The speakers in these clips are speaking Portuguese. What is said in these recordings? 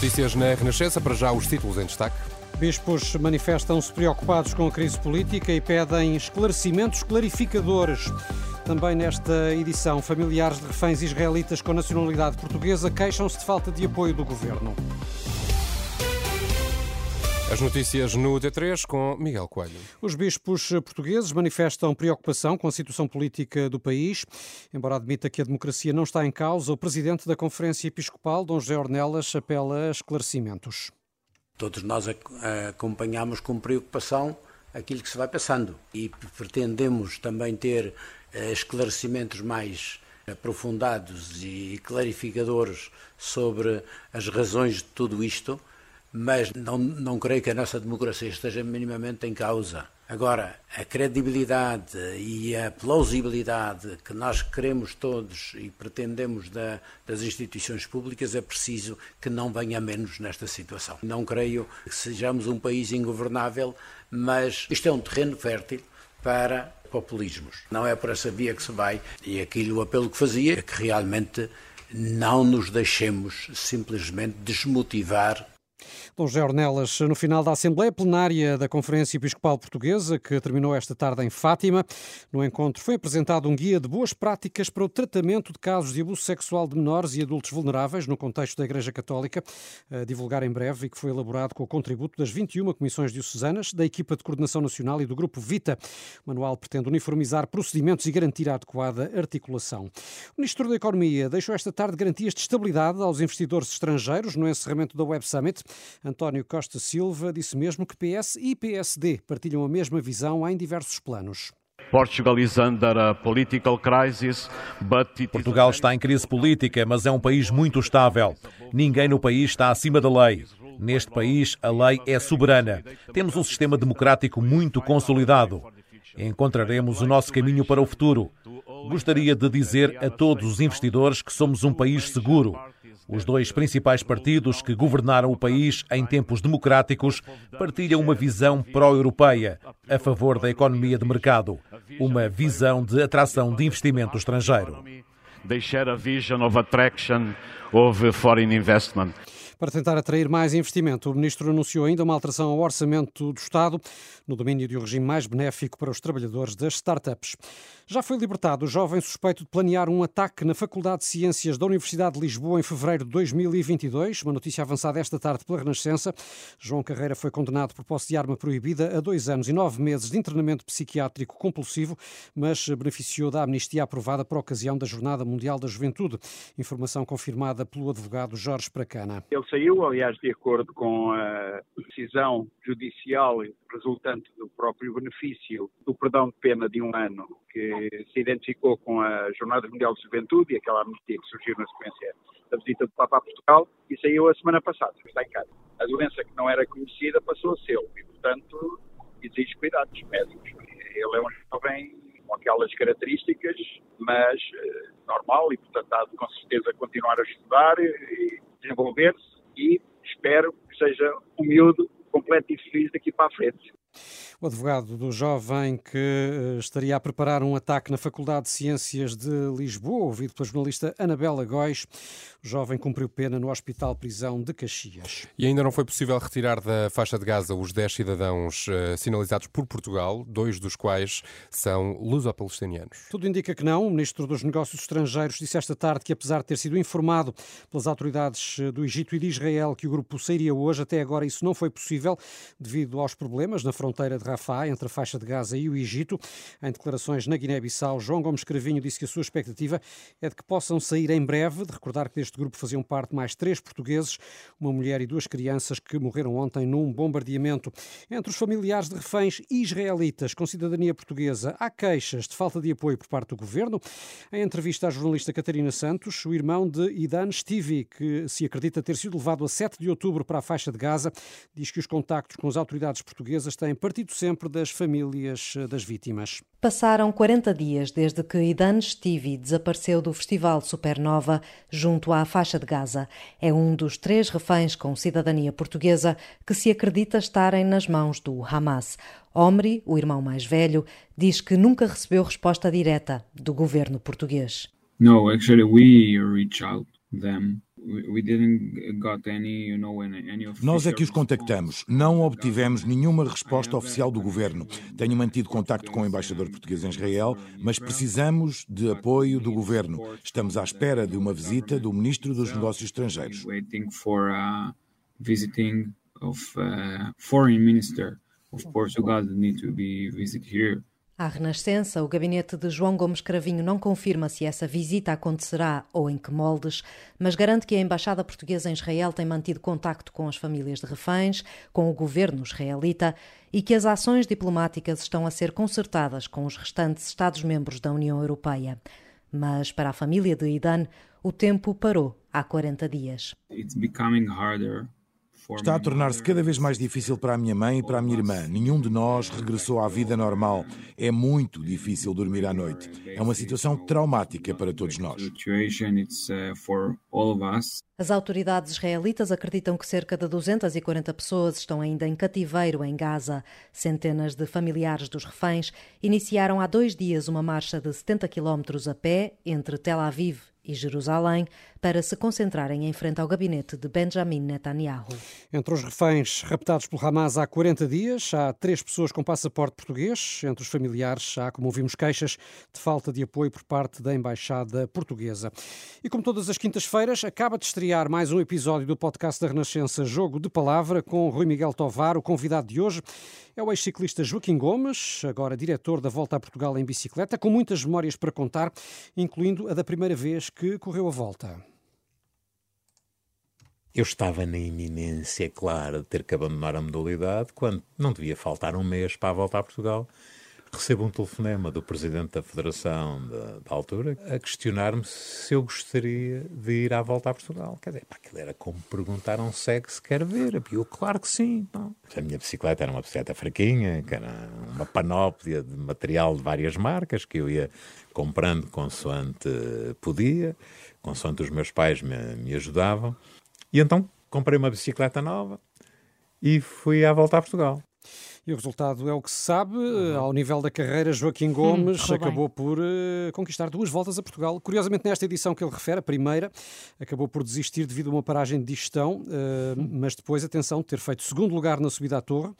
Notícias na Renascença, para já os títulos em destaque. Bispos manifestam-se preocupados com a crise política e pedem esclarecimentos clarificadores. Também nesta edição, familiares de reféns israelitas com nacionalidade portuguesa queixam-se de falta de apoio do governo. As notícias no D3 com Miguel Coelho. Os bispos portugueses manifestam preocupação com a situação política do país. Embora admita que a democracia não está em causa, o presidente da Conferência Episcopal, Dom José Ornelas, apela a esclarecimentos. Todos nós acompanhamos com preocupação aquilo que se vai passando e pretendemos também ter eh, esclarecimentos mais aprofundados e clarificadores sobre as razões de tudo isto mas não, não creio que a nossa democracia esteja minimamente em causa. Agora, a credibilidade e a plausibilidade que nós queremos todos e pretendemos da, das instituições públicas é preciso que não venha menos nesta situação. Não creio que sejamos um país ingovernável, mas isto é um terreno fértil para populismos. Não é por essa via que se vai. E aquilo, o apelo que fazia é que realmente não nos deixemos simplesmente desmotivar Dom Ornelas, no final da Assembleia Plenária da Conferência Episcopal Portuguesa, que terminou esta tarde em Fátima, no encontro foi apresentado um guia de boas práticas para o tratamento de casos de abuso sexual de menores e adultos vulneráveis no contexto da Igreja Católica, a divulgar em breve e que foi elaborado com o contributo das 21 comissões diocesanas, da equipa de coordenação nacional e do grupo Vita. O manual pretende uniformizar procedimentos e garantir a adequada articulação. O Ministro da Economia deixou esta tarde garantias de estabilidade aos investidores estrangeiros no encerramento da Web Summit. António Costa Silva disse mesmo que PS e PSD partilham a mesma visão em diversos planos. Portugal está em crise política, mas é um país muito estável. Ninguém no país está acima da lei. Neste país, a lei é soberana. Temos um sistema democrático muito consolidado. Encontraremos o nosso caminho para o futuro. Gostaria de dizer a todos os investidores que somos um país seguro. Os dois principais partidos que governaram o país em tempos democráticos partilham uma visão pró-europeia, a favor da economia de mercado, uma visão de atração de investimento estrangeiro. They share a vision of attraction of foreign investment. Para tentar atrair mais investimento, o Ministro anunciou ainda uma alteração ao orçamento do Estado no domínio de um regime mais benéfico para os trabalhadores das startups. Já foi libertado o jovem suspeito de planear um ataque na Faculdade de Ciências da Universidade de Lisboa em fevereiro de 2022. Uma notícia avançada esta tarde pela Renascença. João Carreira foi condenado por posse de arma proibida a dois anos e nove meses de internamento psiquiátrico compulsivo, mas beneficiou da amnistia aprovada por ocasião da Jornada Mundial da Juventude. Informação confirmada pelo advogado Jorge Pracana. Ele saiu, aliás, de acordo com a decisão judicial resultante do próprio benefício do perdão de pena de um ano que se identificou com a Jornada Mundial de Juventude e aquela amnistia que surgiu na sequência da visita do Papa a Portugal e saiu a semana passada, está em casa. A doença que não era conhecida passou a ser e, portanto, exige cuidados médicos. Ele é um jovem com aquelas características, mas eh, normal e, portanto, há de com certeza continuar a estudar e desenvolver-se e espero que seja um miúdo completo e feliz daqui para a frente. O advogado do jovem que eh, estaria a preparar um ataque na Faculdade de Ciências de Lisboa, ouvido pela jornalista Anabela Góis. O jovem cumpriu pena no Hospital Prisão de Caxias. E ainda não foi possível retirar da faixa de Gaza os 10 cidadãos uh, sinalizados por Portugal, dois dos quais são luso-palestinianos. Tudo indica que não. O ministro dos Negócios Estrangeiros disse esta tarde que, apesar de ter sido informado pelas autoridades eh, do Egito e de Israel que o grupo sairia hoje, até agora isso não foi possível devido aos problemas na fronteira de Rafah, entre a faixa de Gaza e o Egito. Em declarações na Guiné-Bissau, João Gomes Cravinho disse que a sua expectativa é de que possam sair em breve. De recordar que deste grupo faziam parte mais três portugueses, uma mulher e duas crianças que morreram ontem num bombardeamento. Entre os familiares de reféns israelitas com cidadania portuguesa, há queixas de falta de apoio por parte do governo. Em entrevista à jornalista Catarina Santos, o irmão de Idan Stivi, que se acredita ter sido levado a 7 de outubro para a faixa de Gaza, diz que os contactos com as autoridades portuguesas têm partido sempre das famílias eh, das vítimas. Passaram 40 dias desde que Idan Stivi desapareceu do Festival Supernova junto à faixa de Gaza. É um dos três reféns com cidadania portuguesa que se acredita estarem nas mãos do Hamas. Omri, o irmão mais velho, diz que nunca recebeu resposta direta do governo português. No, actually we reach out them nós é que os contactamos. Não obtivemos nenhuma resposta oficial do governo. Tenho mantido contacto com o embaixador português em Israel, mas precisamos de apoio do governo. Estamos à espera de uma visita do ministro dos Negócios Estrangeiros. Visiting of uh, foreign minister of Portugal need to be visit here. À Renascença, o gabinete de João Gomes Cravinho não confirma se essa visita acontecerá ou em que moldes, mas garante que a Embaixada Portuguesa em Israel tem mantido contacto com as famílias de reféns, com o governo israelita e que as ações diplomáticas estão a ser concertadas com os restantes Estados-membros da União Europeia. Mas para a família de Idan, o tempo parou há 40 dias. It's becoming harder Está a tornar-se cada vez mais difícil para a minha mãe e para a minha irmã. Nenhum de nós regressou à vida normal. É muito difícil dormir à noite. É uma situação traumática para todos nós. As autoridades israelitas acreditam que cerca de 240 pessoas estão ainda em cativeiro em Gaza. Centenas de familiares dos reféns iniciaram há dois dias uma marcha de 70 quilómetros a pé entre Tel Aviv e Jerusalém para se concentrarem em frente ao gabinete de Benjamin Netanyahu. Entre os reféns raptados pelo Hamas há 40 dias, há três pessoas com passaporte português. Entre os familiares, há, como ouvimos, queixas de falta de apoio por parte da Embaixada Portuguesa. E como todas as quintas-feiras, acaba de estrear mais um episódio do podcast da Renascença Jogo de Palavra com Rui Miguel Tovar, o convidado de hoje. É o ex-ciclista Joaquim Gomes, agora diretor da Volta a Portugal em bicicleta, com muitas memórias para contar, incluindo a da primeira vez que correu a volta. Eu estava na iminência, claro, de ter que abandonar a modalidade quando não devia faltar um mês para a volta a Portugal. Recebo um telefonema do presidente da federação da, da altura a questionar-me se eu gostaria de ir à volta a Portugal. Quer dizer, pá, aquilo era como perguntar a um cego se quer ver. Eu, claro que sim. A minha bicicleta era uma bicicleta fraquinha, que era uma panóplia de material de várias marcas que eu ia comprando consoante podia, consoante os meus pais me, me ajudavam. E então comprei uma bicicleta nova e fui à volta a Portugal. E o resultado é o que se sabe. Uhum. Ao nível da carreira, Joaquim Gomes hum, acabou bem. por uh, conquistar duas voltas a Portugal. Curiosamente, nesta edição que ele refere, a primeira, acabou por desistir devido a uma paragem de digestão, uh, mas depois, atenção, ter feito segundo lugar na subida à torre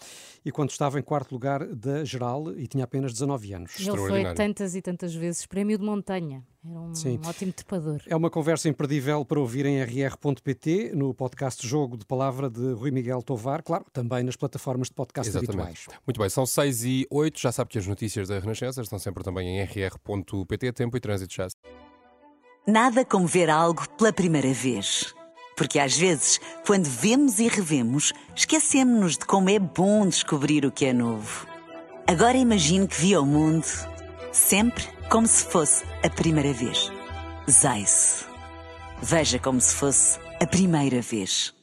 e quando estava em quarto lugar da geral e tinha apenas 19 anos. Ele foi tantas e tantas vezes prémio de montanha. Era um Sim. ótimo trepador. É uma conversa imperdível para ouvir em rr.pt, no podcast Jogo de Palavra de Rui Miguel Tovar, claro, também nas plataformas de podcast Exatamente. habituais. Muito bem, são 6 e 8, já sabe que as notícias da Renascença estão sempre também em rr.pt, tempo e trânsito já. Nada como ver algo pela primeira vez. Porque às vezes, quando vemos e revemos, esquecemos-nos de como é bom descobrir o que é novo. Agora imagine que viu o mundo sempre como se fosse a primeira vez. Zais. Veja como se fosse a primeira vez.